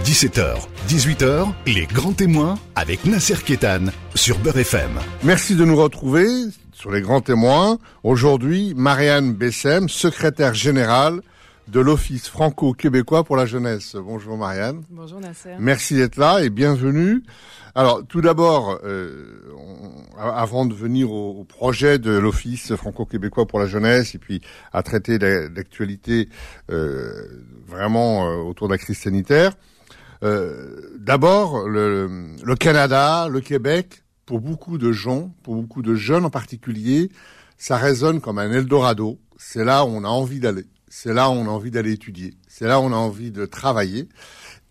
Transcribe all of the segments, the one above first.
17h, 18h, les grands témoins avec Nasser Kétan sur Beurre FM. Merci de nous retrouver sur les grands témoins. Aujourd'hui, Marianne Bessem, secrétaire générale de l'Office franco-québécois pour la jeunesse. Bonjour Marianne. Bonjour Nasser. Merci d'être là et bienvenue. Alors tout d'abord, euh, avant de venir au, projet de l'Office franco-québécois pour la jeunesse et puis à traiter l'actualité euh, vraiment euh, autour de la crise sanitaire, d'abord le, Canada, le Québec, pour beaucoup de gens, pour beaucoup de jeunes en particulier, ça résonne comme un Eldorado. C'est là où on a envie d'aller. C'est là où on a envie d'aller étudier. C'est là où on a envie de travailler.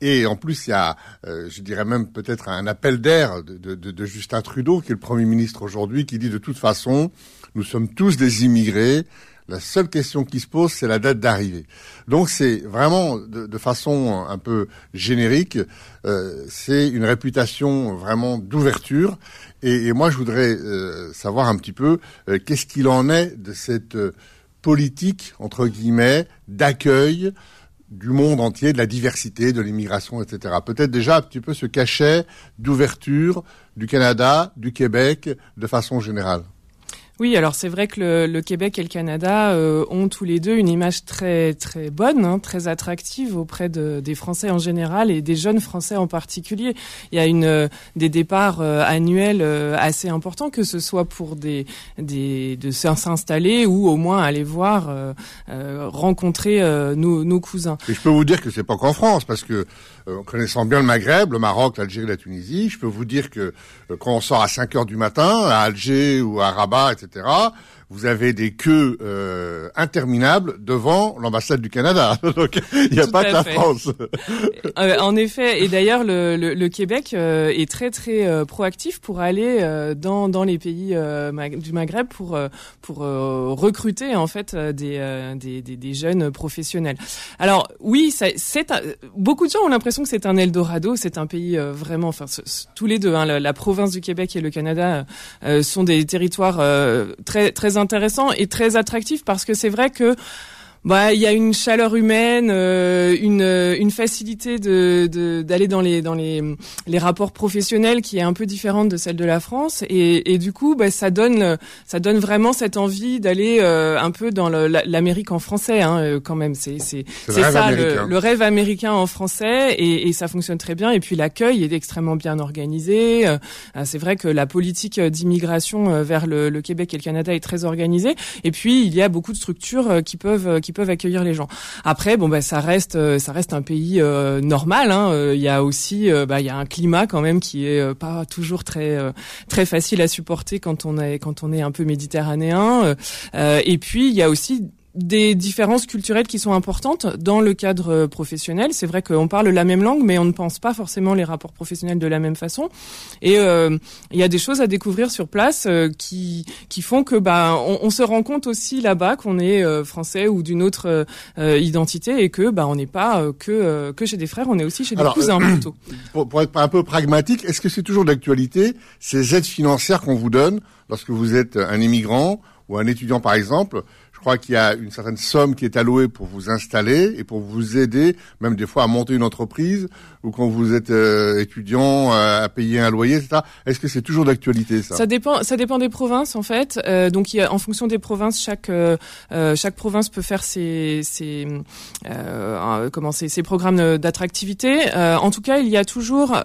Et en plus, il y a, euh, je dirais même peut-être un appel d'air de, de, de, Justin Trudeau, qui est le Premier ministre aujourd'hui, qui dit de toute façon, nous sommes tous des immigrés. La seule question qui se pose, c'est la date d'arrivée. Donc c'est vraiment de, façon un peu générique, euh, c'est une réputation vraiment d'ouverture. Et, et, moi, je voudrais euh, savoir un petit peu euh, qu'est-ce qu'il en est de cette politique entre guillemets d'accueil du monde entier, de la diversité, de l'immigration, etc. Peut-être déjà un petit peu ce cachet d'ouverture du Canada, du Québec, de façon générale. Oui, alors c'est vrai que le, le, Québec et le Canada euh, ont tous les deux une image très très bonne, hein, très attractive auprès de, des Français en général et des jeunes Français en particulier. Il y a une euh, des départs euh, annuels assez importants, que ce soit pour des, des de s'installer ou au moins aller voir rencontrer nos, nos, cousins. Et je peux vous dire que c'est pas qu'en France, parce que en connaissant bien le Maghreb, le Maroc, l'Algérie, la Tunisie, je peux vous dire que quand on sort à 5 heures du matin à Alger ou à Rabat, etc vous avez des queues euh, interminables devant l'ambassade du Canada. Donc il n'y a pas que la France. Euh, en effet, et d'ailleurs le, le, le, Québec euh, est très très euh, proactif pour aller dans, dans les pays du Maghreb pour pour recruter en fait des, des, des, des, jeunes professionnels. Alors oui, c'est beaucoup de gens ont l'impression que c'est un Eldorado, c'est un pays vraiment, enfin tous les deux, hein, la, la, province du Québec et le Canada sont des territoires très très intéressant et très attractif parce que c'est vrai que bah il y a une chaleur humaine, euh, une, une facilité de d'aller dans les dans les les rapports professionnels qui est un peu différente de celle de la France. Et, et du coup bah ça donne ça donne vraiment cette envie d'aller euh, un peu dans l'Amérique en français hein, euh, quand même. C'est c'est c'est ça le, rêve américain en français. Et, et ça fonctionne très bien. Et puis l'accueil est extrêmement bien organisé. C'est vrai que la politique d'immigration vers le, le Québec et le Canada est très organisée. Et puis il y a beaucoup de structures qui peuvent qui peuvent accueillir les gens. Après, bon bah ça reste euh, ça reste un pays euh, normal. Hein. Euh, il y a aussi bah il y a un climat quand même qui est pas toujours très très facile à supporter quand on est quand on est un peu méditerranéen. et puis il y a aussi des différences culturelles qui sont importantes dans le cadre euh, professionnel. C'est vrai qu'on parle la même langue, mais on ne pense pas forcément les rapports professionnels de la même façon. Et euh, il y a des choses à découvrir sur place euh, qui qui font que bah on, on se rend compte aussi là-bas qu'on est français ou d'une autre identité et que bah on n'est pas que que chez des frères, on est aussi chez des cousins plutôt. Pour, pour, être un peu pragmatique, est-ce que c'est toujours d'actualité ces aides financières qu'on vous donne lorsque vous êtes un immigrant ou un étudiant par exemple crois qu'il y a une certaine somme qui est allouée pour vous installer et pour vous aider, même des fois à monter une entreprise ou quand vous êtes euh, étudiant euh, à payer un loyer, etc. Est-ce que c'est toujours d'actualité ça? Ça dépend, ça dépend des provinces en fait. Euh, donc y a, en fonction des provinces, chaque chaque province peut faire ses, ses comment ses, ses programmes d'attractivité. en tout cas, il y a toujours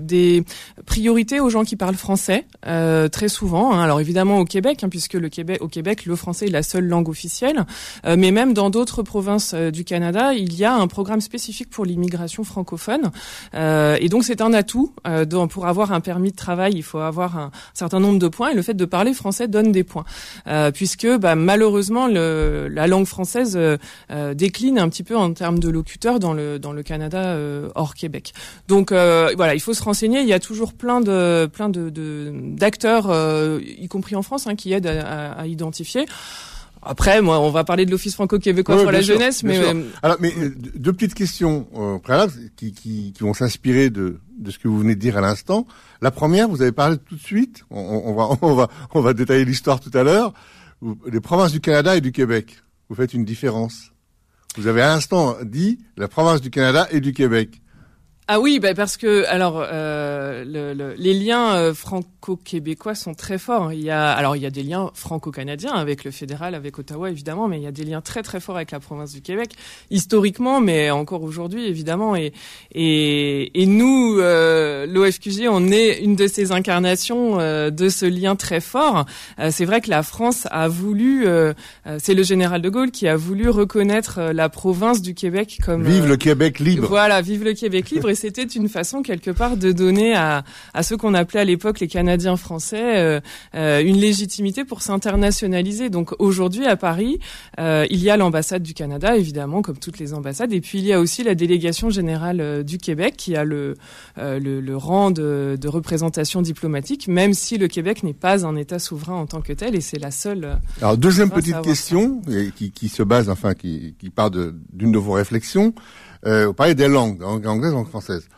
des priorités aux gens qui parlent français très souvent. Hein. Alors évidemment au Québec, hein, puisque le Québec au Québec le français est la seule langue officielle, euh, mais même dans d'autres provinces euh, du Canada, il y a un programme spécifique pour l'immigration francophone. Euh, et donc c'est un atout. pour avoir un permis de travail, il faut avoir un certain nombre de points, et le fait de parler français donne des points, puisque bah, malheureusement le, la langue française décline un petit peu en termes de locuteurs dans le dans le Canada hors Québec. Donc voilà, il faut se renseigner. Il y a toujours plein de plein de d'acteurs, y compris en France, hein, qui aident à, à identifier. Après, moi, on va parler de l'Office franco-québécois pour la jeunesse, mais euh, alors, mais euh, deux petites questions euh, préalables qui, qui, qui vont s'inspirer de, de ce que vous venez de dire à l'instant. La première, vous avez parlé tout de suite. On, on va on va on va détailler l'histoire tout à l'heure. Les provinces du Canada et du Québec. Vous faites une différence. Vous avez à l'instant dit la province du Canada et du Québec. Ah oui, bah parce que alors euh, le, les liens euh, franco-québécois sont très forts. Il y a alors il y a des liens franco-canadiens avec le fédéral, avec Ottawa évidemment, mais il y a des liens très très forts avec la province du Québec historiquement, mais encore aujourd'hui évidemment. Et et, et nous, euh, l'OFQG, on est une de ces incarnations euh, de ce lien très fort. Euh, c'est vrai que la France a voulu, c'est le général de Gaulle qui a voulu reconnaître la province du Québec comme vive le Québec libre. Voilà, vive le Québec libre c'était une façon quelque part de donner à, à ceux qu'on appelait à l'époque les Canadiens français euh, euh, une légitimité pour s'internationaliser. Donc aujourd'hui à Paris, euh, il y a l'ambassade du Canada évidemment comme toutes les ambassades, et puis il y a aussi la délégation générale du Québec qui a le le, le, rang de, de, représentation diplomatique, même si le Québec n'est pas un État souverain en tant que tel, et c'est la seule. Alors deuxième petite question qui, qui se base, enfin qui, qui part d'une de, vos réflexions. Euh, vous parlez des langues, langue anglaise, langue française.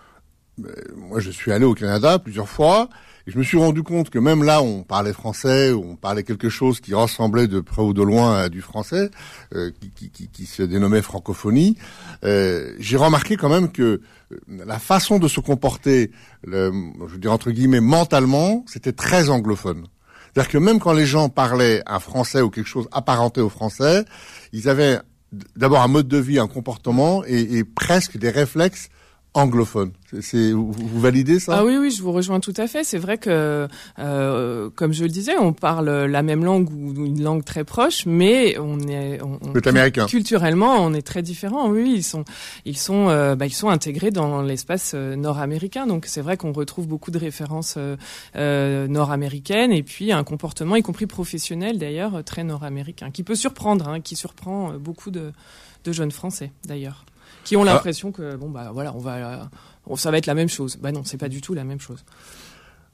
moi, je suis allé au Canada plusieurs fois et je me suis rendu compte que même là, on parlait français, on parlait quelque chose qui ressemblait de près ou de loin à du français, euh, qui, qui, qui, se dénommait francophonie. Euh, J'ai remarqué quand même que euh, la façon de se comporter, le, je veux dire entre guillemets, mentalement, c'était très anglophone. C'est-à-dire que même quand les gens parlaient un français ou quelque chose apparenté au français, ils avaient d'abord un mode de vie, un comportement et, presque des réflexes anglophone. C'est vous, validez ça? Ah oui oui, je vous rejoins tout à fait. C'est vrai que euh, comme je le disais, on parle la même langue ou une langue très proche, mais on est on, américain. culturellement on est très différents. Oui, ils sont ils sont euh, bah, ils sont intégrés dans l'espace euh, nord-américain. Donc c'est vrai qu'on retrouve beaucoup de références euh, nord-américaines et puis un comportement, y compris professionnel d'ailleurs, très nord-américain, qui peut surprendre, hein, qui surprend beaucoup de de jeunes Français d'ailleurs qui ont ah. l'impression que bon bah voilà, on va, ça va être la même chose. Bah non, c'est pas du tout la même chose.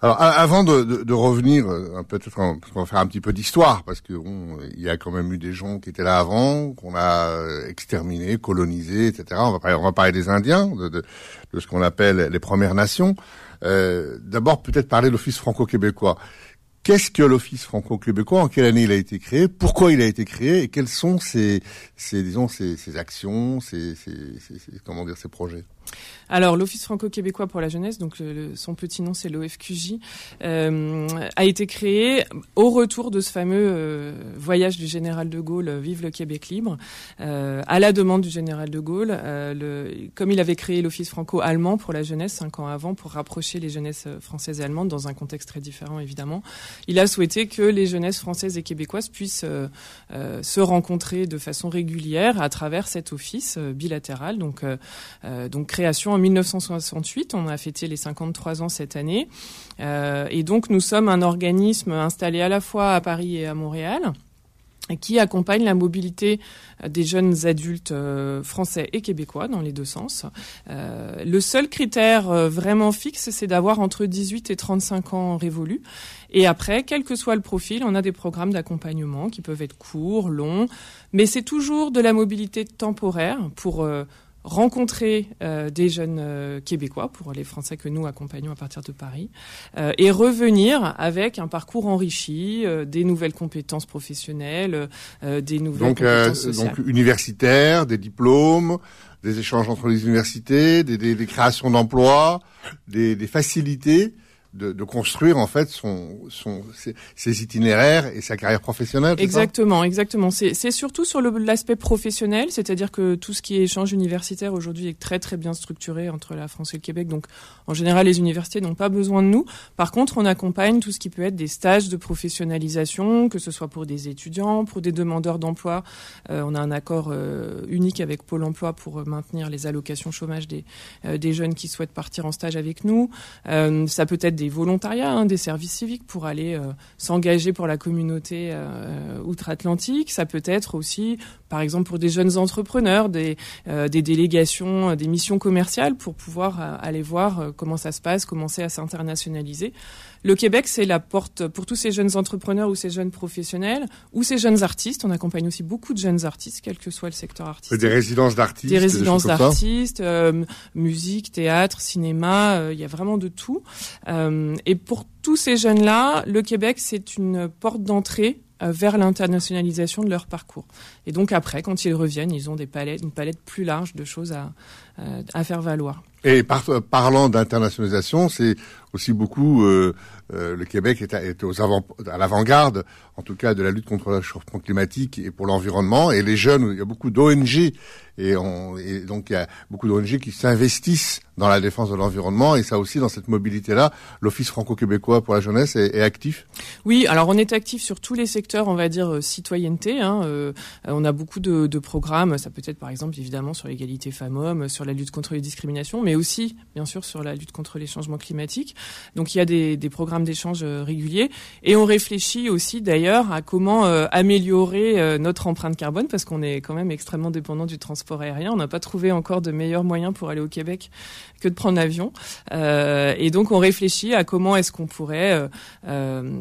Alors, avant de, de, de revenir, euh, peut-être on va faire un petit peu d'histoire parce que bon, il y a quand même eu des gens qui étaient là avant, qu'on a euh, exterminés, colonisés, etc. On va parler, on va parler des Indiens, de, de, de ce qu'on appelle les Premières Nations. Euh, D'abord, peut-être parler de l'Office franco-québécois. Qu'est-ce que l'Office franco-québécois En quelle année il a été créé Pourquoi il a été créé Et quels sont ses, disons, actions, ses, comment dire, ses projets? Alors, l'Office franco-québécois pour la jeunesse, donc son petit nom c'est l'OFQJ, euh, a été créé au retour de ce fameux euh, voyage du général de Gaulle, euh, Vive le Québec libre, euh, à la demande du général de Gaulle. Le, comme il avait créé l'Office franco-allemand pour la jeunesse cinq ans avant, pour rapprocher les jeunesses françaises et allemandes dans un contexte très différent évidemment, il a souhaité que les jeunesses françaises et québécoises puissent se rencontrer de façon régulière à travers cet office bilatéral. Donc, donc en 1968. On a fêté les 53 ans cette année. Euh, et donc, nous sommes un organisme installé à la fois à Paris et à Montréal qui accompagne la mobilité des jeunes adultes euh, français et québécois dans les deux sens. Euh, le seul critère vraiment fixe, c'est d'avoir entre 18 et 35 ans révolus. Et après, quel que soit le profil, on a des programmes d'accompagnement qui peuvent être courts, longs, mais c'est toujours de la mobilité temporaire pour rencontrer euh, des jeunes euh, québécois pour les Français que nous accompagnons à partir de Paris euh, et revenir avec un parcours enrichi, des nouvelles compétences professionnelles, des nouvelles donc, compétences sociales. Donc universitaires, des diplômes, des échanges entre les universités, des, des, des créations d'emplois, des, des facilités de, de, construire en fait son, son ses, itinéraires et sa carrière professionnelle. Exactement, exactement. C'est surtout sur l'aspect professionnel, c'est-à-dire que tout ce qui est échange universitaire aujourd'hui est très très bien structuré entre la France et le Québec. Donc en général, les universités n'ont pas besoin de nous. Par contre, on accompagne tout ce qui peut être des stages de professionnalisation, que ce soit pour des étudiants, pour des demandeurs d'emploi. Euh, on a un accord euh, unique avec Pôle Emploi pour maintenir les allocations chômage des, euh, des jeunes qui souhaitent partir en stage avec nous. ça peut être des des volontariats, hein, des services civiques pour aller euh, s'engager pour la communauté euh, outre-Atlantique. Ça peut être aussi, par exemple, pour des jeunes entrepreneurs, des, euh, des délégations, des missions commerciales pour pouvoir aller voir comment ça se passe, commencer à s'internationaliser. Le Québec, c'est la porte pour tous ces jeunes entrepreneurs ou ces jeunes professionnels ou ces jeunes artistes. On accompagne aussi beaucoup de jeunes artistes, quel que soit le secteur artistique. Des résidences d'artistes. Des résidences d'artistes, euh, musique, théâtre, cinéma. Euh, il y a vraiment de tout. Euh, et pour tous ces jeunes-là, le Québec, c'est une porte d'entrée vers l'internationalisation de leur parcours. Et donc après, quand ils reviennent, ils ont des palettes, une palette plus large de choses à, à faire valoir. Et parlant d'internationalisation, c'est aussi beaucoup euh, euh, le Québec est, à, est aux avant, à l'avant-garde, en tout cas de la lutte contre le changement climatique et pour l'environnement. Et les jeunes, il y a beaucoup d'ONG et, et donc il y a beaucoup d'ONG qui s'investissent dans la défense de l'environnement et ça aussi dans cette mobilité-là, l'Office franco-québécois pour la jeunesse est, est, actif. Oui, alors on est actif sur tous les secteurs, on va dire euh, citoyenneté. Hein, euh, on a beaucoup de, de, programmes, ça peut être par exemple évidemment sur l'égalité femmes-hommes, sur la lutte contre les discriminations, mais aussi bien sûr sur la lutte contre les changements climatiques. Donc il y a des, des programmes d'échange euh, réguliers et on réfléchit aussi d'ailleurs à comment euh, améliorer euh, notre empreinte carbone parce qu'on est quand même extrêmement dépendant du transport aérien. On n'a pas trouvé encore de meilleurs moyens pour aller au Québec que de prendre l'avion. et donc on réfléchit à comment est-ce qu'on pourrait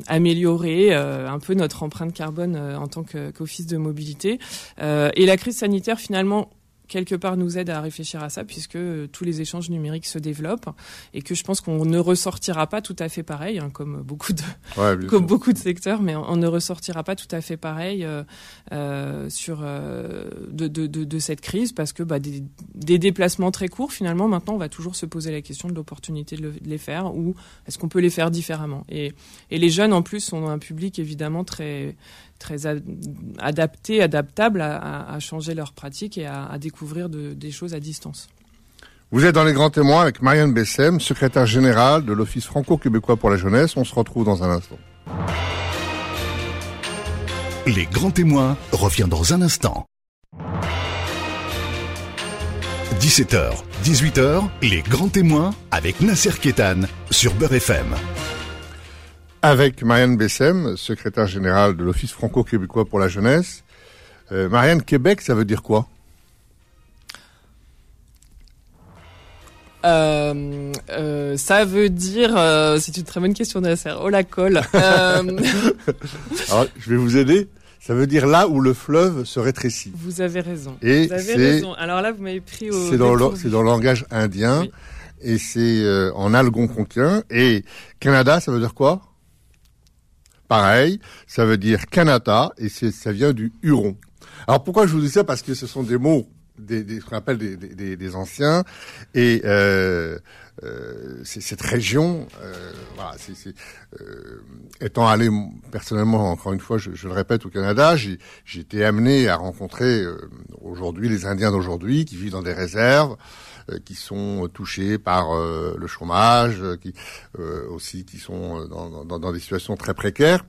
améliorer un peu notre empreinte carbone en tant qu'office de mobilité. et la crise sanitaire finalement quelque part nous aide à réfléchir à ça puisque euh, tous les échanges numériques se développent et que je pense qu'on ne ressortira pas tout à fait pareil hein, comme beaucoup de comme beaucoup de secteurs mais on, ne ressortira pas tout à fait pareil euh, euh, sur euh, de, de, de, de, cette crise parce que bah, des, des, déplacements très courts finalement maintenant on va toujours se poser la question de l'opportunité de, les faire ou est-ce qu'on peut les faire différemment? Et, et les jeunes en plus sont un public évidemment très très adaptés, adaptables à, à, changer leurs pratiques et à, à découvrir de, des choses à distance. Vous êtes dans les grands témoins avec Marianne Bessem, secrétaire générale de l'Office franco-québécois pour la jeunesse. On se retrouve dans un instant. Les grands témoins revient dans un instant. 17h, 18h, les grands témoins avec Nasser Kétan sur Beurre FM avec Marianne Bessem, secrétaire générale de l'Office franco-québécois pour la jeunesse. Euh, Marianne, Québec, ça veut dire quoi? Euh, euh, ça veut dire, euh, c'est une très bonne question Nasser. Oh la colle. Euh, Alors, je vais vous aider. Ça veut dire là où le fleuve se rétrécit. Vous avez raison. Et vous avez raison. Alors là, vous m'avez pris au. C'est dans, le, dans le langage indien oui. et c'est euh, en algonquin. Et Canada, ça veut dire quoi? Pareil, ça veut dire Canada et ça vient du Huron. Alors pourquoi je vous dis ça? Parce que ce sont des mots des, des, ce qu'on appelle des, des, des, anciens. Et euh, euh, cette région, euh, voilà, c'est, c'est, euh, étant allé personnellement, encore une fois, je, je le répète, au Canada, j'ai, été amené à rencontrer euh, aujourd'hui les Indiens d'aujourd'hui qui vivent dans des réserves, qui sont touchés par euh, le chômage, euh, qui aussi qui sont dans, dans, dans, des situations très précaires.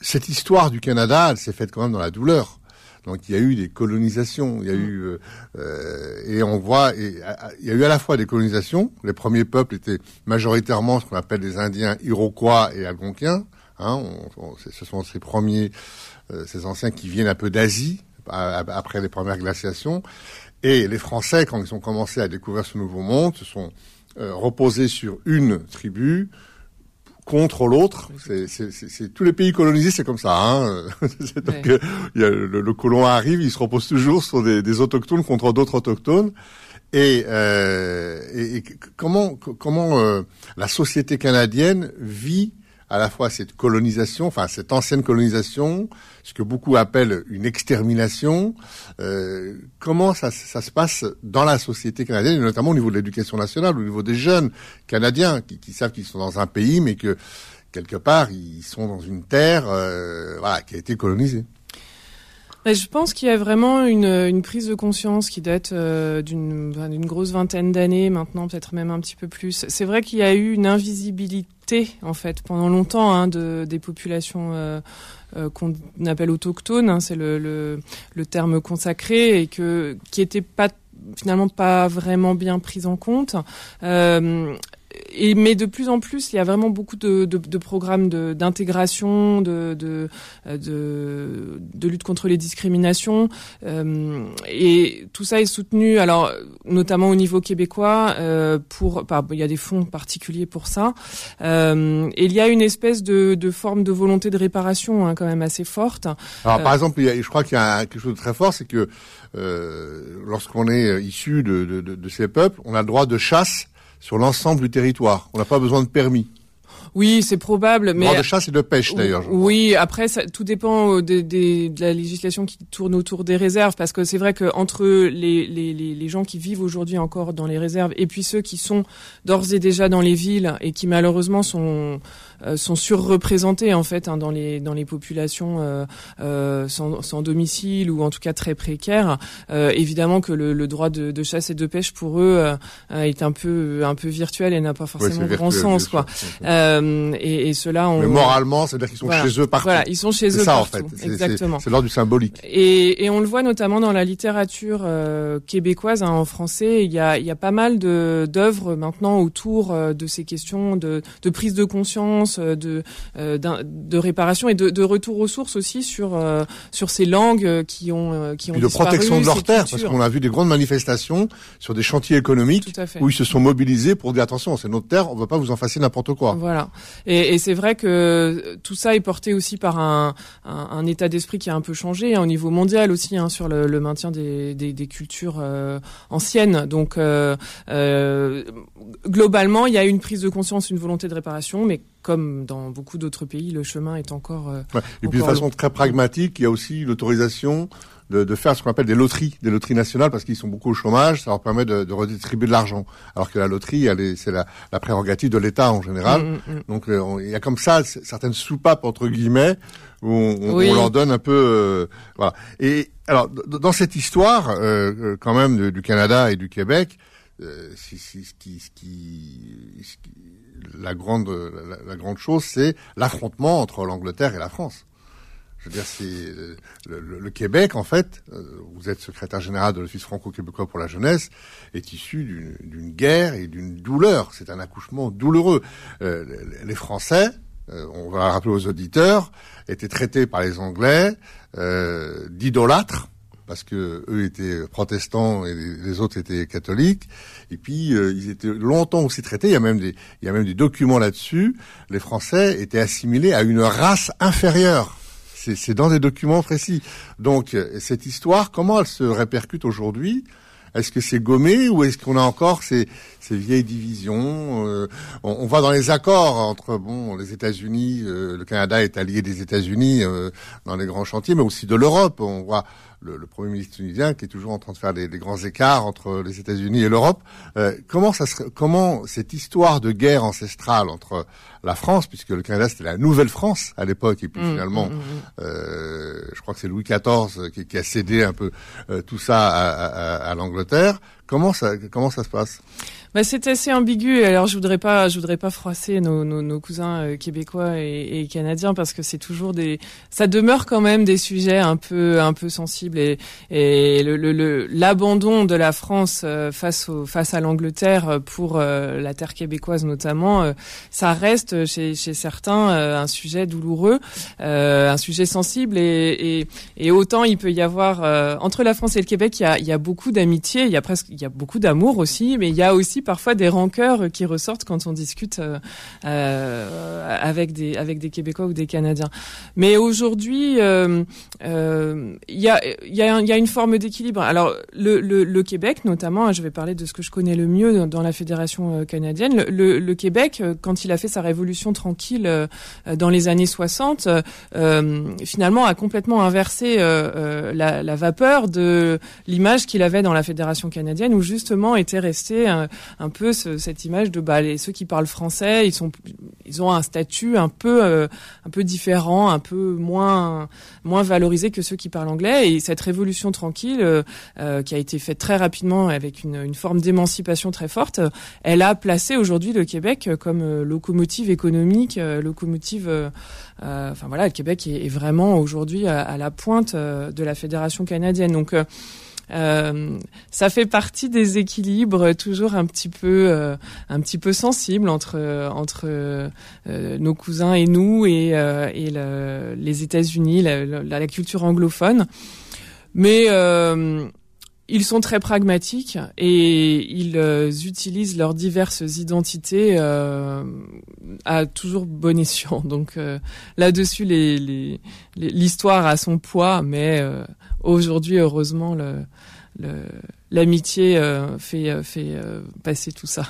cette histoire du Canada, elle s'est faite quand même dans la douleur. Donc il y a eu des colonisations, il y a mmh. eu euh, et on voit, et, il y a eu à la fois des colonisations. Les premiers peuples étaient majoritairement ce qu'on appelle des Indiens Iroquois et Algonquiens. Hein, on, on, ce sont ces premiers, euh, ces anciens qui viennent un peu d'Asie après les premières glaciations. Et les Français, quand ils ont commencé à découvrir ce nouveau monde, se sont euh, reposés sur une tribu contre l'autre. C'est tous les pays colonisés, c'est comme ça. Hein Donc, ouais. y a, le, le, colon arrive, il se repose toujours sur des, des autochtones contre d'autres autochtones. Et, euh, et, et, comment comment euh, la société canadienne vit à la fois cette colonisation, enfin cette ancienne colonisation, ce que beaucoup appellent une extermination. Euh, comment ça, se passe dans la société canadienne, et notamment au niveau de l'éducation nationale, au niveau des jeunes canadiens qui, qui savent qu'ils sont dans un pays, mais que quelque part ils sont dans une terre, euh, voilà, qui a été colonisée. Je pense qu'il y a vraiment une, une, prise de conscience qui date euh, d'une grosse vingtaine d'années maintenant, peut-être même un petit peu plus. C'est vrai qu'il y a eu une invisibilité en fait pendant longtemps hein, de, des populations euh, euh, qu'on appelle autochtones, hein, c'est le, le, le, terme consacré et que qui était pas finalement pas vraiment bien prise en compte. Euh, et, mais de plus en plus, il y a vraiment beaucoup de, de, de programmes d'intégration, de, de, de, de, lutte contre les discriminations. Euh, et tout ça est soutenu, alors notamment au niveau québécois, euh, pour, par, il y a des fonds particuliers pour ça. Euh, et il y a une espèce de, de forme de volonté de réparation hein, quand même assez forte. Alors par exemple, il y a, je crois qu'il y a quelque chose de très fort, c'est que lorsqu'on est issu de, de, de, ces peuples, on a le droit de chasse sur l'ensemble du territoire. On n'a pas besoin de permis. Oui, c'est probable, mais de chasse et de pêche d'ailleurs. Oui, après ça, tout dépend euh, de, de, la législation qui tourne autour des réserves, parce que c'est vrai que entre les, les, les gens qui vivent aujourd'hui encore dans les réserves et puis ceux qui sont d'ores et déjà dans les villes et qui malheureusement sont sont surreprésentés en fait hein, dans les dans les populations euh, euh, sans, sans, domicile ou en tout cas très précaires. évidemment que le, le droit de, de, chasse et de pêche pour eux est un peu un peu virtuel et n'a pas forcément grand sens quoi. et, et cela on. Mais moralement, c'est-à-dire qu'ils sont chez eux partout. Voilà, ils sont chez eux ça, partout. En fait. Exactement. C'est l'ordre du symbolique. Et, et, on le voit notamment dans la littérature québécoise hein, en français. Il y a il y a pas mal de d'œuvres maintenant autour de ces questions de, de prise de conscience euh, de, euh, de réparation et de, de, retour aux sources aussi sur euh, sur ces langues qui ont qui ont de protection de leur terre parce qu'on a vu des grandes manifestations sur des chantiers économiques où ils se sont mobilisés pour dire attention c'est notre terre on ne veut pas vous en fasser n'importe quoi. Voilà. Et, et c'est vrai que tout ça est porté aussi par un, un, un état d'esprit qui a un peu changé hein, au niveau mondial aussi hein, sur le, le, maintien des, des, des cultures anciennes. Donc globalement il y a une prise de conscience une volonté de réparation mais comme dans beaucoup d'autres pays, le chemin est encore. Euh, Et puis de façon très pragmatique, il y a aussi l'autorisation de, de, faire ce qu'on appelle des loteries, des loteries nationales, parce qu'ils sont beaucoup au chômage, ça leur permet de, de redistribuer de l'argent. Alors que la loterie, c'est la, la, prérogative de l'État en général. Mm, mm, mm. Donc euh, il y a comme ça certaines soupapes entre guillemets où on, on, leur donne un peu, euh, voilà. Et alors dans cette histoire, euh, quand même du Canada et du Québec, ce qui, ce qui la grande, la, grande chose, c'est l'affrontement entre l'Angleterre et la France. Je veux dire, c'est euh, le, Québec, en fait, euh, vous êtes secrétaire général de l'Office franco-québécois pour la jeunesse, est issu d'une guerre et d'une douleur. C'est un accouchement douloureux. Euh, les Français, on va le rappeler aux auditeurs, étaient traités par les Anglais d'idolâtres parce que eux étaient protestants et les autres étaient catholiques. Et puis euh, ils étaient longtemps aussi traités. Il y a même des, il y a même des documents là-dessus. Les Français étaient assimilés à une race inférieure. C'est dans des documents précis. Donc cette histoire, comment elle se répercute aujourd'hui? Est-ce que c'est gommé ou est-ce qu'on a encore ces, ces vieilles divisions? Euh, on, on, voit dans les accords entre bon les États-Unis, euh, le Canada est allié des États-Unis dans les grands chantiers, mais aussi de l'Europe. On voit le, le, Premier ministre tunisien qui est toujours en train de faire des, des grands écarts entre les États-Unis et l'Europe. Euh, comment ça comment cette histoire de guerre ancestrale entre la France, puisque le Canada c'était la Nouvelle-France à l'époque, et puis mmh, finalement, mmh, mmh. euh, je crois que c'est Louis XIV qui, qui, a cédé un peu euh, tout ça à, à, à l'Angleterre. Comment ça comment ça se passe? Bah, c'est assez ambigu. Alors, je voudrais pas, je voudrais pas froisser nos, nos, nos cousins euh, québécois et, et, canadiens parce que c'est toujours des, ça demeure quand même des sujets un peu, un peu sensibles et, et le, l'abandon de la France euh, face au, face à l'Angleterre pour euh, la terre québécoise notamment, ça reste chez, chez certains un sujet douloureux, un sujet sensible et, et, et, autant il peut y avoir entre la France et le Québec, il y a, il y a beaucoup d'amitié, il y a presque, il y a beaucoup d'amour aussi, mais il y a aussi parfois des rancœurs qui ressortent quand on discute euh, euh, avec des avec des Québécois ou des Canadiens. Mais aujourd'hui, euh, il y a il y y a une forme d'équilibre. Alors le, le, le, Québec notamment, je vais parler de ce que je connais le mieux dans la fédération canadienne. Le, le, Québec, quand il a fait sa révolution tranquille dans les années 60, finalement a complètement inversé la, la, vapeur de l'image qu'il avait dans la fédération canadienne, où justement était resté peu cette image de bah, les, ceux qui parlent français, ils sont, ils ont un statut un peu, euh, un peu différent, un peu moins, moins valorisé que ceux qui parlent anglais. Et cette révolution tranquille, euh, euh, qui a été faite très rapidement avec une, une forme d'émancipation très forte, elle a placé aujourd'hui le Québec comme locomotive économique, locomotive. enfin voilà, le Québec est, vraiment aujourd'hui à, à, la pointe de la fédération canadienne. Donc euh, ça fait partie des équilibres toujours un petit peu, euh, un petit peu sensibles entre entre euh, nos cousins et nous et, et le, les États-Unis, la, la, culture anglophone. Mais ils sont très pragmatiques et ils utilisent leurs diverses identités à toujours bon escient. Donc là-dessus, l'histoire a son poids, mais aujourd'hui, heureusement, l'amitié euh, fait, euh, euh, passer tout ça.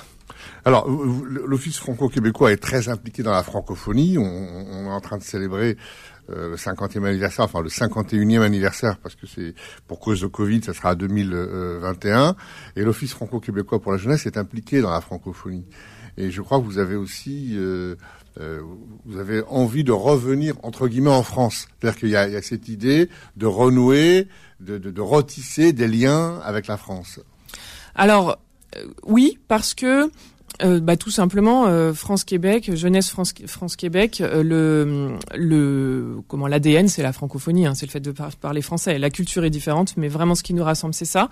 Alors, l'Office franco-québécois est très impliqué dans la francophonie. On, est en train de célébrer euh, le 50e anniversaire, enfin le 51e anniversaire, parce que c'est pour cause de Covid, ça sera 2021. Et l'Office franco-québécois pour la jeunesse est impliqué dans la francophonie. Et je crois que vous avez aussi, euh, euh, vous avez envie de revenir entre guillemets en France. C'est-à-dire qu'il y, y a, cette idée de renouer, de, de, de retisser des liens avec la France. Alors oui, parce que euh, bah, tout simplement euh, France Québec jeunesse France France Québec euh, le le comment l'ADN c'est la francophonie hein, c'est le fait de parler français. La culture est différente mais vraiment ce qui nous rassemble c'est ça.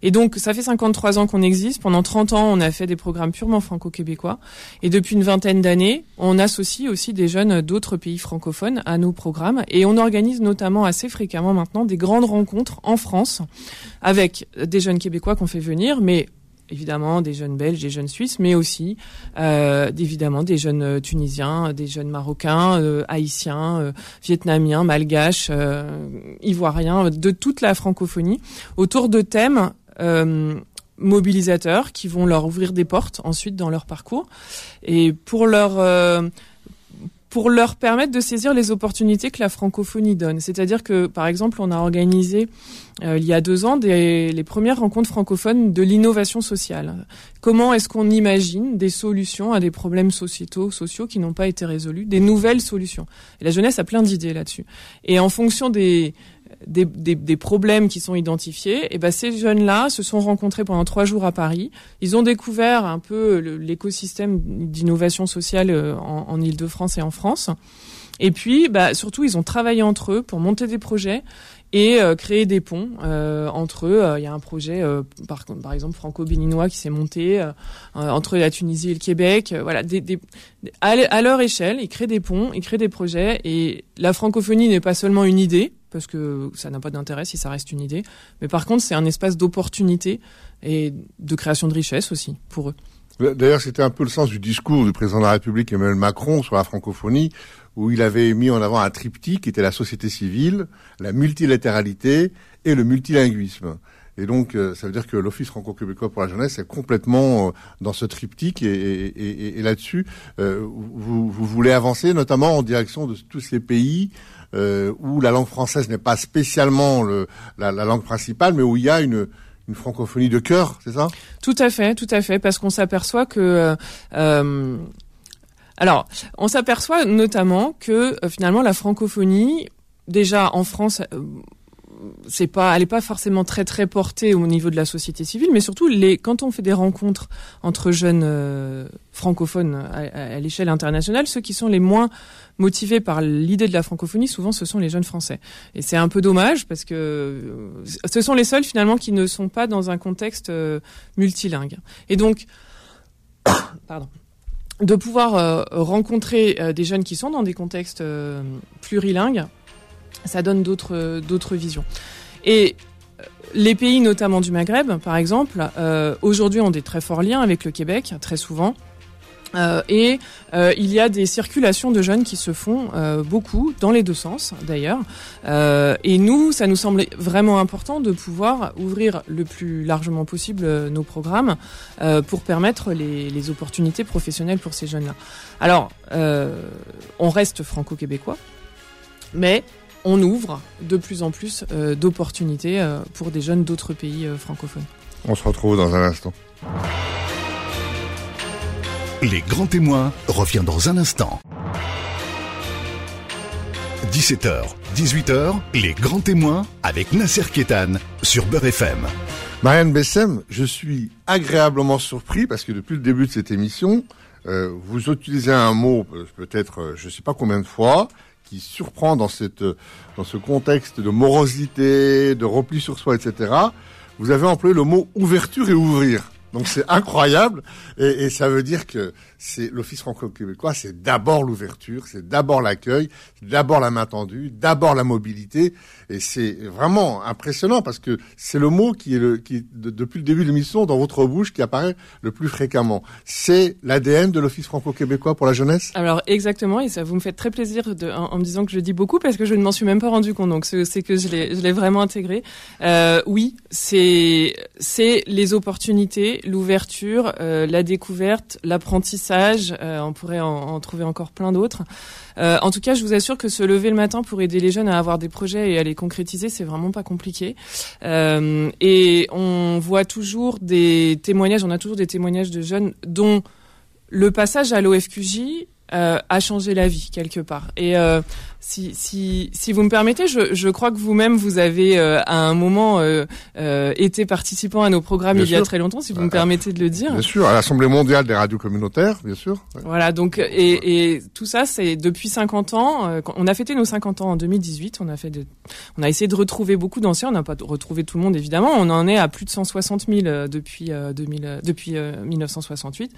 Et donc ça fait 53 ans qu'on existe. Pendant 30 ans on a fait des programmes purement franco-québécois. Et depuis une vingtaine d'années on associe aussi des jeunes d'autres pays francophones à nos programmes. Et on organise notamment assez fréquemment maintenant des grandes rencontres en France avec des jeunes québécois qu'on fait venir mais évidemment des jeunes Belges, des jeunes Suisses, mais aussi euh, évidemment des jeunes euh, Tunisiens, des jeunes Marocains, euh, Haïtiens, euh, Vietnamiens, Malgaches, Ivoiriens, de toute la francophonie, autour de thèmes mobilisateurs qui vont leur ouvrir des portes ensuite dans leur parcours. Et pour leur pour leur permettre de saisir les opportunités que la francophonie donne. C'est-à-dire que, par exemple, on a organisé euh, il y a deux ans les premières rencontres francophones de l'innovation sociale. Comment est-ce qu'on imagine des solutions à des problèmes sociétaux, sociaux qui n'ont pas été résolus, des nouvelles solutions? La jeunesse a plein d'idées là-dessus. Et en fonction des, des, des, des, problèmes qui sont identifiés, et ben ces jeunes-là se sont rencontrés pendant trois jours à Paris. Ils ont découvert un peu l'écosystème d'innovation sociale euh, en, en Ile-de-France et en France. Et puis, bah, surtout, ils ont travaillé entre eux pour monter des projets et euh, créer des ponts euh, entre eux. Euh, il y a un projet, par, par exemple, franco-béninois qui s'est monté entre la Tunisie et le Québec. voilà, à leur échelle, ils créent des ponts, ils créent des projets. Et la francophonie n'est pas seulement une idée, parce que ça n'a pas d'intérêt si ça reste une idée. Mais par contre, c'est un espace d'opportunité et de création de richesse aussi pour eux. D'ailleurs, c'était un peu le sens du discours du président de la République Emmanuel Macron sur la francophonie, où il avait mis en avant un triptyque qui était la société civile, la multilatéralité et le multilinguisme. Et donc, euh, ça veut dire que l'Office franco-québécois pour la jeunesse est complètement euh, dans ce triptyque. Et, et, et, et là-dessus, euh, vous, vous, voulez avancer, notamment en direction de tous ces pays euh, où la langue française n'est pas spécialement le, la, la, langue principale, mais où il y a une, une francophonie de cœur, c'est ça? Tout à fait, tout à fait, parce qu'on s'aperçoit que... Euh, alors, on s'aperçoit notamment que euh, finalement la francophonie, déjà en France, c'est pas, elle est pas forcément très très portée au niveau de la société civile, mais surtout les, quand on fait des rencontres entre jeunes euh, francophones à, l'échelle internationale, ceux qui sont les moins motivés par l'idée de la francophonie, souvent ce sont les jeunes français. Et c'est un peu dommage parce que euh, ce sont les seuls finalement qui ne sont pas dans un contexte euh, multilingue. Et donc, pardon de pouvoir rencontrer des jeunes qui sont dans des contextes plurilingues, ça donne d'autres d'autres visions. Et les pays notamment du Maghreb, par exemple, aujourd'hui ont des très forts liens avec le Québec, très souvent. Euh, et euh, il y a des circulations de jeunes qui se font euh, beaucoup dans les deux sens d'ailleurs. et nous, ça nous semblait vraiment important de pouvoir ouvrir le plus largement possible nos programmes pour permettre les, les, opportunités professionnelles pour ces jeunes-là. Alors, on reste franco-québécois, mais on ouvre de plus en plus d'opportunités pour des jeunes d'autres pays francophones. On se retrouve dans un instant. Les grands témoins revient dans un instant. 17h, 18h, les grands témoins avec Nasser Kétan sur Beurre FM. Marianne Bessem, je suis agréablement surpris parce que depuis le début de cette émission, euh, vous utilisez un mot, peut-être euh, je ne sais pas combien de fois, qui surprend dans, cette, dans ce contexte de morosité, de repli sur soi, etc. Vous avez employé le mot ouverture et ouvrir. Donc c'est incroyable et, et, ça veut dire que c'est l'Office franco-québécois, c'est d'abord l'ouverture, c'est d'abord l'accueil, d'abord la main tendue, d'abord la mobilité et c'est vraiment impressionnant parce que c'est le mot qui est le qui de, depuis le début de l'émission dans votre bouche qui apparaît le plus fréquemment. C'est l'ADN de l'Office franco-québécois pour la jeunesse? Alors exactement et ça vous me fait très plaisir de, en, me disant que je dis beaucoup parce que je ne m'en suis même pas rendu compte donc c'est que je l'ai je l'ai vraiment intégré. Euh, oui, c'est c'est les opportunités l'ouverture, euh, la découverte, l'apprentissage. Euh, on pourrait en, trouver encore plein d'autres. Euh, en tout cas, je vous assure que se lever le matin pour aider les jeunes à avoir des projets et à les concrétiser, c'est vraiment pas compliqué. et on voit toujours des témoignages, on a toujours des témoignages de jeunes dont le passage à l'OFQJ euh, a changé la vie quelque part. Et euh, si, si, si vous me permettez, je, je crois que vous-même vous avez euh, à un moment euh, euh, été participant à nos programmes il y a très longtemps, si vous me permettez de le dire. Bien sûr, à l'Assemblée mondiale des radios communautaires, bien sûr. Voilà, donc et, et tout ça, c'est depuis 50 ans. on a fêté nos 50 ans en 2018. On a fait, de, on a essayé de retrouver beaucoup d'anciens. On n'a pas retrouvé tout le monde évidemment. On en est à plus de 160 000 depuis 2000, depuis 1968.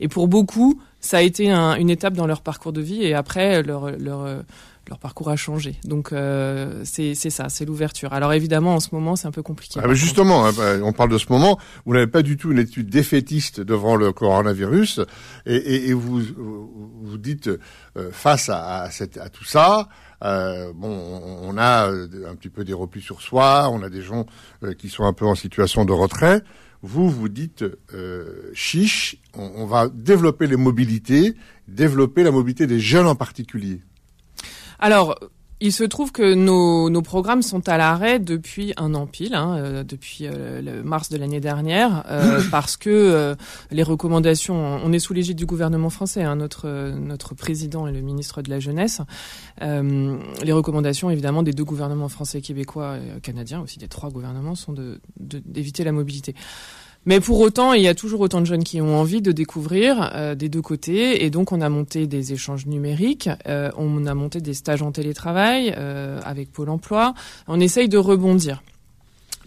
Et pour beaucoup, ça a été une étape dans leur parcours de vie et après leur leur leur parcours a changé. Donc euh, c'est ça, c'est l'ouverture. Alors évidemment, en ce moment, c'est un peu compliqué. Ah, justement, hein, bah, on parle de ce moment. Vous n'avez pas du tout une étude défaitiste devant le coronavirus, et, et, et vous vous dites euh, face à, à, cette, à, tout ça. Euh, bon, on a un petit peu des replis sur soi, on a des gens euh, qui sont un peu en situation de retrait vous, vous dites, euh, chiche, on, va développer les mobilités, développer la mobilité des jeunes en particulier. Alors, il se trouve que nos, nos programmes sont à l'arrêt depuis un an pile, hein, euh, depuis euh, le mars de l'année dernière, euh, parce que les recommandations, on est sous l'égide du gouvernement français, hein, notre notre président et le ministre de la jeunesse, les recommandations évidemment des deux gouvernements français, québécois et canadiens, aussi des trois gouvernements, sont de d'éviter la mobilité. Mais pour autant, il y a toujours autant de jeunes qui ont envie de découvrir euh, des deux côtés, et donc on a monté des échanges numériques, euh, on a monté des stages en télétravail euh, avec Pôle Emploi. On essaye de rebondir.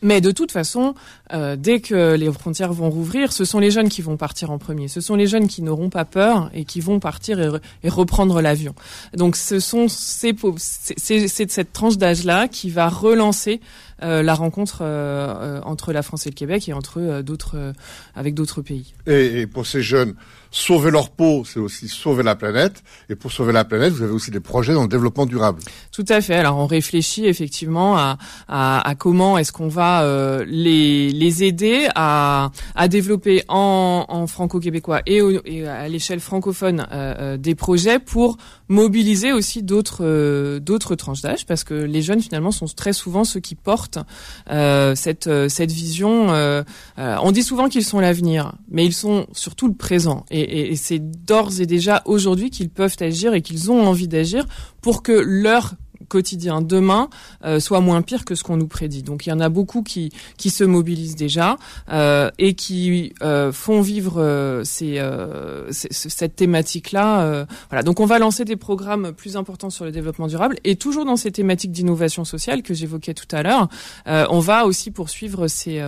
Mais de toute façon, euh, dès que les frontières vont rouvrir, ce sont les jeunes qui vont partir en premier. Ce sont les jeunes qui n'auront pas peur et qui vont partir et, reprendre l'avion. Donc, ce sont ces, c'est cette tranche d'âge-là qui va relancer la rencontre euh, entre la France et le Québec et entre d'autres, avec d'autres pays. Et, et pour ces jeunes, sauver leur peau, c'est aussi sauver la planète. Et pour sauver la planète, vous avez aussi des projets dans le développement durable. Tout à fait. Alors on réfléchit effectivement à, à, à comment est-ce qu'on va euh, les, les aider à, à développer en, en franco-québécois et, et, à l'échelle francophone euh, euh, des projets pour mobiliser aussi d'autres d'autres tranches d'âge parce que les jeunes finalement sont très souvent ceux qui portent cette cette vision. on dit souvent qu'ils sont l'avenir, mais ils sont surtout le présent. Et, c'est d'ores et déjà aujourd'hui qu'ils peuvent agir et qu'ils ont envie d'agir pour que leur quotidien demain euh, soit moins pire que ce qu'on nous prédit. Donc il y en a beaucoup qui qui se mobilisent déjà euh, et qui euh, font vivre cette thématique là. voilà. Donc on va lancer des programmes plus importants sur le développement durable et toujours dans ces thématiques d'innovation sociale que j'évoquais tout à l'heure. on va aussi poursuivre ces,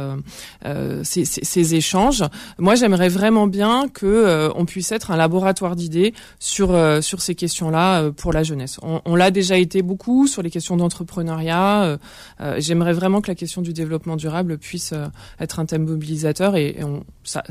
ces, échanges. Moi j'aimerais vraiment bien que on puisse être un laboratoire d'idées sur sur ces questions là pour la jeunesse. On l'a déjà été beaucoup sur les questions d'entrepreneuriat. Euh, euh, j'aimerais vraiment que la question du développement durable puisse euh, être un thème mobilisateur et, ça,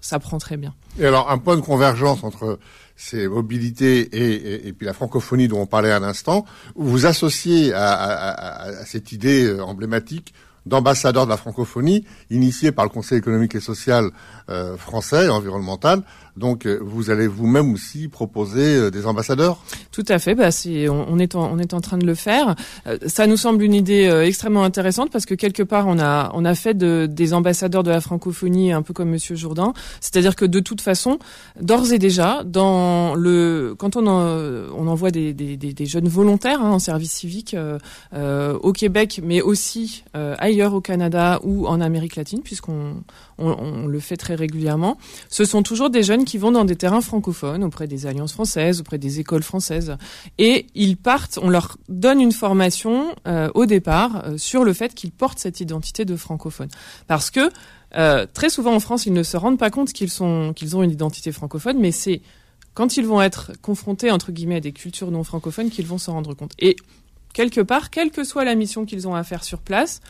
ça, prend très bien. Et alors, un point de convergence entre ces mobilités et, puis la francophonie dont on parlait à l'instant, vous associez à cette idée emblématique d'ambassadeur de la francophonie, initié par le Conseil économique et social euh, français environnemental. Donc, euh, vous allez vous-même aussi proposer euh, des ambassadeurs? Tout à fait. Bah, on, est en, on est en train de le faire. ça nous semble une idée extrêmement intéressante parce que quelque part, on a, on a fait de, des ambassadeurs de la francophonie un peu comme Monsieur Jourdain. C'est-à-dire que de toute façon, d'ores et déjà, dans le, quand on, on envoie des, des, des, jeunes volontaires hein, en service civique au Québec, mais aussi ailleurs au Canada ou en Amérique latine, puisqu'on on, le fait très régulièrement, ce sont toujours des jeunes qui vont dans des terrains francophones, auprès des alliances françaises, auprès des écoles françaises, et ils partent, on leur donne une formation euh, au départ euh, sur le fait qu'ils portent cette identité de francophone. Parce que euh, très souvent en France, ils ne se rendent pas compte qu'ils qu'ils ont une identité francophone, mais c'est quand ils vont être confrontés entre guillemets à des cultures non francophones qu'ils vont s'en rendre compte. Et quelque part, quelle que soit la mission qu'ils ont à faire sur place,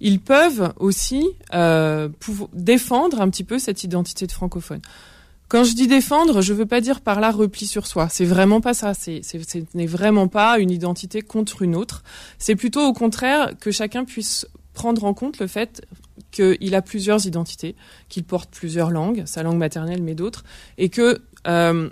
ils peuvent aussi euh, défendre un petit peu cette identité de francophone. Quand je dis défendre, je veux pas dire par là repli sur soi. C'est vraiment pas ça. C'est, ce n'est vraiment pas une identité contre une autre. C'est plutôt au contraire que chacun puisse prendre en compte le fait qu'il a plusieurs identités, qu'il porte plusieurs langues, sa langue maternelle mais d'autres, et que euh,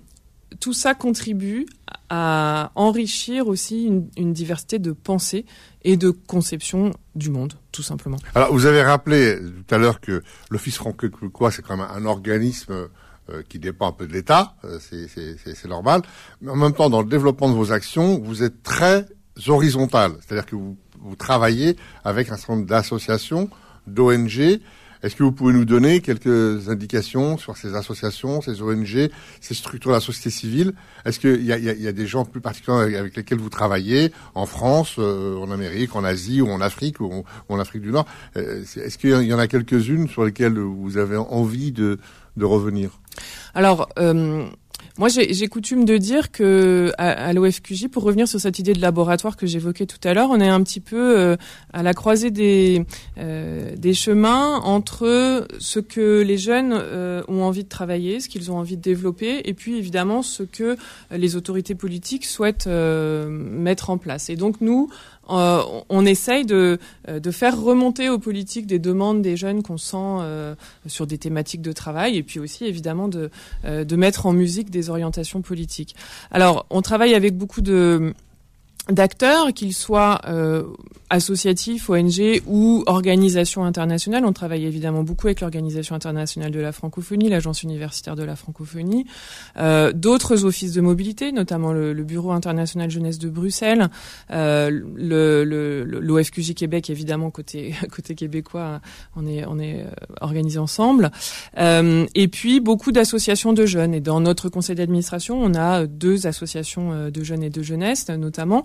tout ça contribue à enrichir aussi une, une, diversité de pensées et de conception du monde, tout simplement. Alors, vous avez rappelé tout à l'heure que l'Office franco-québécois, c'est quand même un organisme euh, qui dépend un peu de l'État, euh, c'est normal. Mais en même temps, dans le développement de vos actions, vous êtes très horizontal, c'est-à-dire que vous, vous travaillez avec un certain nombre d'associations, d'ONG, est-ce que vous pouvez nous donner quelques indications sur ces associations, ces ONG, ces structures de la société civile? Est-ce qu'il y a, y a, des gens plus particuliers avec lesquels vous travaillez en France, euh, en Amérique, en Asie ou en Afrique ou, en Afrique du Nord? Euh, Est-ce qu'il y en a quelques-unes sur lesquelles vous avez envie de, de revenir? Alors, euh, moi, j'ai coutume de dire que à, à l'OFQJ, pour revenir sur cette idée de laboratoire que j'évoquais tout à l'heure, on est un petit peu euh, à la croisée des euh, des chemins entre ce que les jeunes euh, ont envie de travailler, ce qu'ils ont envie de développer, et puis évidemment ce que les autorités politiques souhaitent mettre en place. Et donc nous, euh, on essaye de, euh, de, faire remonter aux politiques des demandes des jeunes qu'on sent euh, sur des thématiques de travail et puis aussi évidemment de, de mettre en musique des orientations politiques. Alors on travaille avec beaucoup de d'acteurs, qu'ils soient euh, associatifs, ONG ou organisations internationales. On travaille évidemment beaucoup avec l'Organisation internationale de la francophonie, l'Agence universitaire de la francophonie, euh, d'autres offices de mobilité, notamment le, Bureau international jeunesse de Bruxelles, euh, le, l'OFQJ Québec, évidemment côté côté québécois, on est on est euh, organisé ensemble, euh, et puis beaucoup d'associations de jeunes. Et dans notre conseil d'administration, on a deux associations euh, de jeunes et de jeunesse, notamment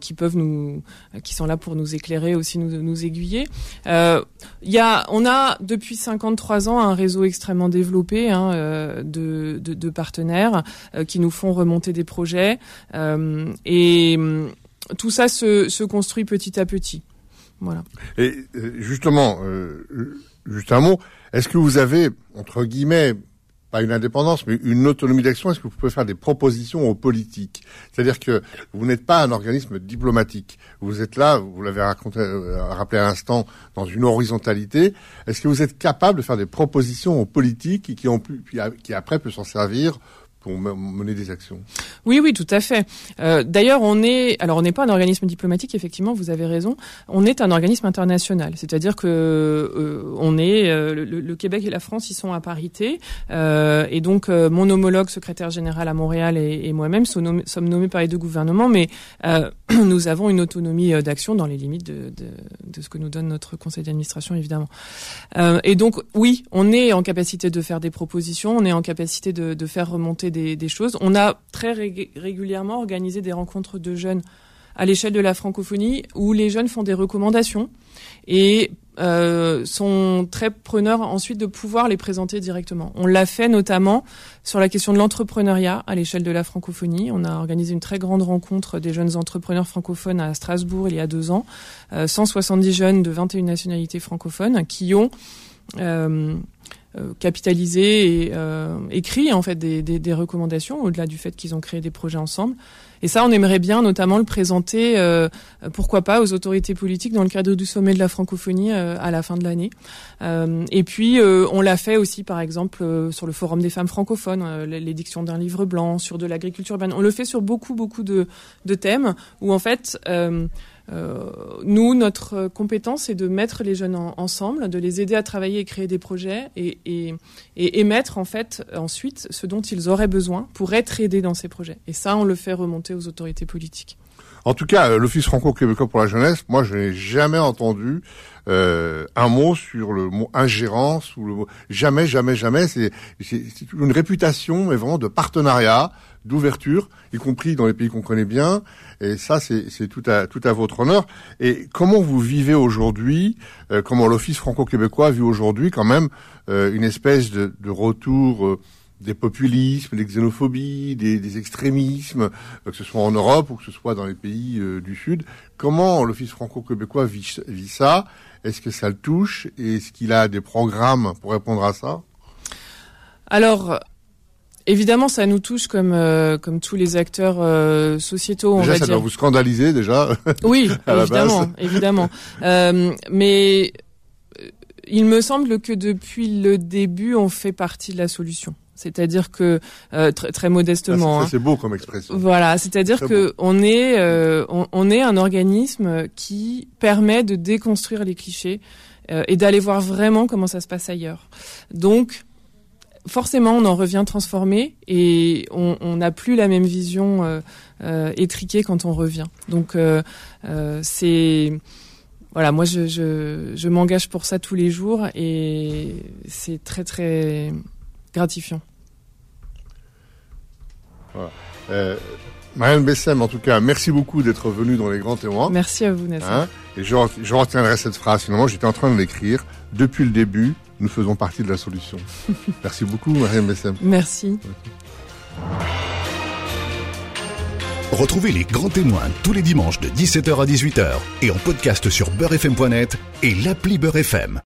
qui peuvent nous, qui sont là pour nous éclairer aussi, nous, aiguiller. Euh, il y a, on a depuis 53 ans un réseau extrêmement développé hein, euh, de, partenaires qui nous font remonter des projets et tout ça se construit petit à petit. Voilà. Et justement, juste un mot, est-ce que vous avez, entre guillemets, pas une indépendance, mais une autonomie d'action. Est-ce que vous pouvez faire des propositions aux politiques? C'est-à-dire que vous n'êtes pas un organisme diplomatique. Vous êtes là, vous l'avez raconté, euh, rappelé à l'instant, dans une horizontalité. Est-ce que vous êtes capable de faire des propositions aux politiques qui, qui après peut s'en servir pour mener des actions. Oui, oui, tout à fait. Euh, D'ailleurs, on est, alors on n'est pas un organisme diplomatique, effectivement, vous avez raison. On est un organisme international, c'est-à-dire que euh, euh, le, Québec et la France, ils sont à parité, et donc mon homologue secrétaire général à Montréal et, moi-même sommes, nommés par les deux gouvernements, mais nous avons une autonomie d'action dans les limites de, ce que nous donne notre conseil d'administration, évidemment. et donc, oui, on est en capacité de faire des propositions, on est en capacité de faire remonter des, choses. On a très régulièrement organisé des rencontres de jeunes à l'échelle de la francophonie où les jeunes font des recommandations et euh, sont très preneurs ensuite de pouvoir les présenter directement. On l'a fait notamment sur la question de l'entrepreneuriat à l'échelle de la francophonie. On a organisé une très grande rencontre des jeunes entrepreneurs francophones à Strasbourg il y a deux ans. 170 euh, jeunes de 21 nationalités francophones qui ont euh, capitalisé et euh, écrit en fait des, des, des recommandations au-delà du fait qu'ils ont créé des projets ensemble. Et ça, on aimerait bien notamment le présenter, euh, pourquoi pas, aux autorités politiques dans le cadre du sommet de la francophonie euh, à la fin de l'année. Euh, et puis, on l'a fait aussi, par exemple, sur le Forum des femmes francophones, l'édiction d'un livre blanc, sur de l'agriculture urbaine. On le fait sur beaucoup, beaucoup de, de thèmes où, en fait, euh, nous, notre compétence, est de mettre les jeunes ensemble, de les aider à travailler et créer des projets et, et, et, émettre en fait ensuite ce dont ils auraient besoin pour être aidés dans ces projets. Et ça, on le fait remonter aux autorités politiques. En tout cas, euh, l'Office franco-québécois pour la jeunesse, moi, je n'ai jamais entendu euh, un mot sur le mot ingérence ou le mot jamais, jamais, jamais. C'est une réputation, mais vraiment de partenariat, d'ouverture, y compris dans les pays qu'on connaît bien. Et ça, c'est tout à, tout à votre honneur. Et comment vous vivez aujourd'hui, euh, comment l'Office franco-québécois vit aujourd'hui quand même euh, une espèce de, de retour euh, des populismes, des xénophobies, des, des extrémismes, que ce soit en Europe ou que ce soit dans les pays du Sud. Comment l'Office franco-québécois vit, vit ça? Est-ce que ça le touche? Est-ce qu'il a des programmes pour répondre à ça? Alors, Évidemment, ça nous touche comme euh, comme tous les acteurs euh, sociétaux. On déjà, va ça dire. doit vous scandaliser déjà. Oui, évidemment, évidemment. Euh, mais il me semble que depuis le début, on fait partie de la solution. C'est-à-dire que euh, très, très modestement. Ah, c'est beau comme expression. Voilà, c'est-à-dire que on est euh, on, est un organisme qui permet de déconstruire les clichés euh, et d'aller voir vraiment comment ça se passe ailleurs. Donc forcément, on en revient transformé et on n'a plus la même vision étriquée quand on revient. Donc c'est voilà, moi je, je, je m'engage pour ça tous les jours et c'est très très gratifiant. Euh, Marianne Bessem, en tout cas, merci beaucoup d'être venue dans les grands témoins. Merci à vous, Nasser. Hein et je, je, retiendrai cette phrase. Finalement, j'étais en train de l'écrire. Depuis le début, nous faisons partie de la solution. merci beaucoup, Marianne Bessem. Merci. Retrouvez les grands témoins tous les dimanches de 17h à 18h et en podcast sur beurrefm.net et l'appli Beurrefm.